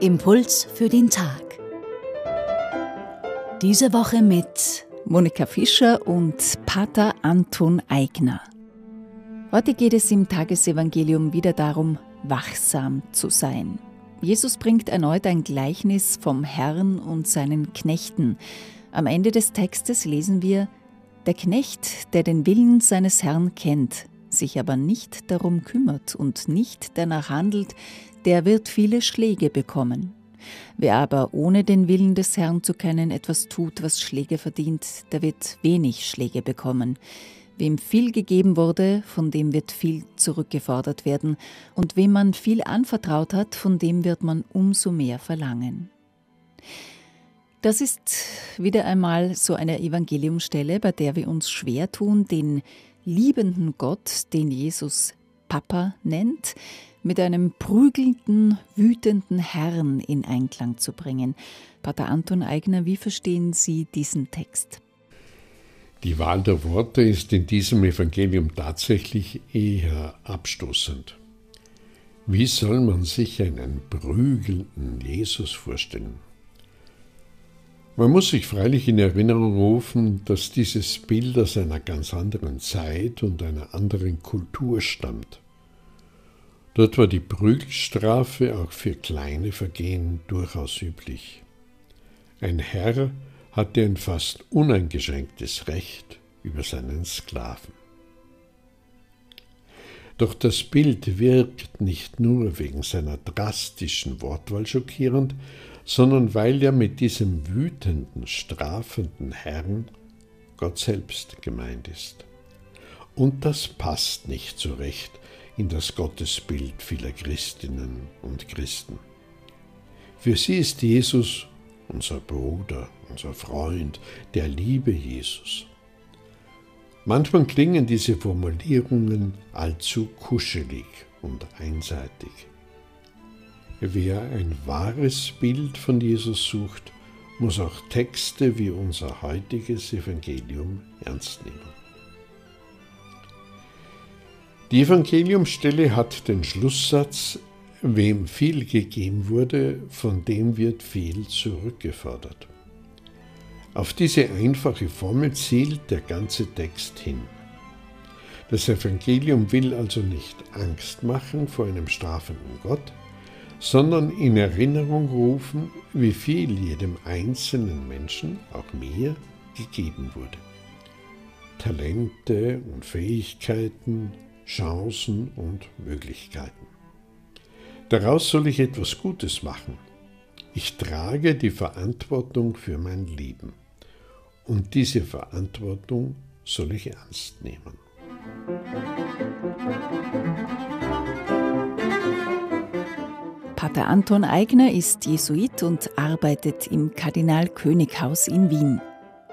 Impuls für den Tag. Diese Woche mit Monika Fischer und Pater Anton Eigner. Heute geht es im Tagesevangelium wieder darum, wachsam zu sein. Jesus bringt erneut ein Gleichnis vom Herrn und seinen Knechten. Am Ende des Textes lesen wir, der Knecht, der den Willen seines Herrn kennt, sich aber nicht darum kümmert und nicht danach handelt, der wird viele Schläge bekommen. Wer aber ohne den Willen des Herrn zu kennen etwas tut, was Schläge verdient, der wird wenig Schläge bekommen. Wem viel gegeben wurde, von dem wird viel zurückgefordert werden, und wem man viel anvertraut hat, von dem wird man umso mehr verlangen. Das ist wieder einmal so eine Evangeliumstelle, bei der wir uns schwer tun, den liebenden Gott, den Jesus Papa nennt, mit einem prügelnden, wütenden Herrn in Einklang zu bringen. Pater Anton Eigner, wie verstehen Sie diesen Text? Die Wahl der Worte ist in diesem Evangelium tatsächlich eher abstoßend. Wie soll man sich einen prügelnden Jesus vorstellen? Man muss sich freilich in Erinnerung rufen, dass dieses Bild aus einer ganz anderen Zeit und einer anderen Kultur stammt. Dort war die Prügelstrafe auch für kleine Vergehen durchaus üblich. Ein Herr hatte ein fast uneingeschränktes Recht über seinen Sklaven. Doch das Bild wirkt nicht nur wegen seiner drastischen Wortwahl schockierend, sondern weil ja mit diesem wütenden, strafenden Herrn Gott selbst gemeint ist. Und das passt nicht so recht in das Gottesbild vieler Christinnen und Christen. Für sie ist Jesus unser Bruder, unser Freund, der liebe Jesus. Manchmal klingen diese Formulierungen allzu kuschelig und einseitig. Wer ein wahres Bild von Jesus sucht, muss auch Texte wie unser heutiges Evangelium ernst nehmen. Die Evangeliumstelle hat den Schlusssatz, wem viel gegeben wurde, von dem wird viel zurückgefordert. Auf diese einfache Formel zielt der ganze Text hin. Das Evangelium will also nicht Angst machen vor einem strafenden Gott, sondern in Erinnerung rufen, wie viel jedem einzelnen Menschen, auch mir, gegeben wurde. Talente und Fähigkeiten, Chancen und Möglichkeiten. Daraus soll ich etwas Gutes machen. Ich trage die Verantwortung für mein Leben. Und diese Verantwortung soll ich ernst nehmen. Pater Anton Eigner ist Jesuit und arbeitet im Kardinal Könighaus in Wien.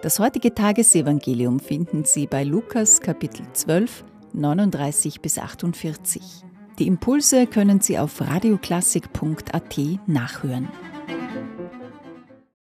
Das heutige Tagesevangelium finden Sie bei Lukas Kapitel 12, 39 bis 48. Die Impulse können Sie auf radioklassik.at nachhören.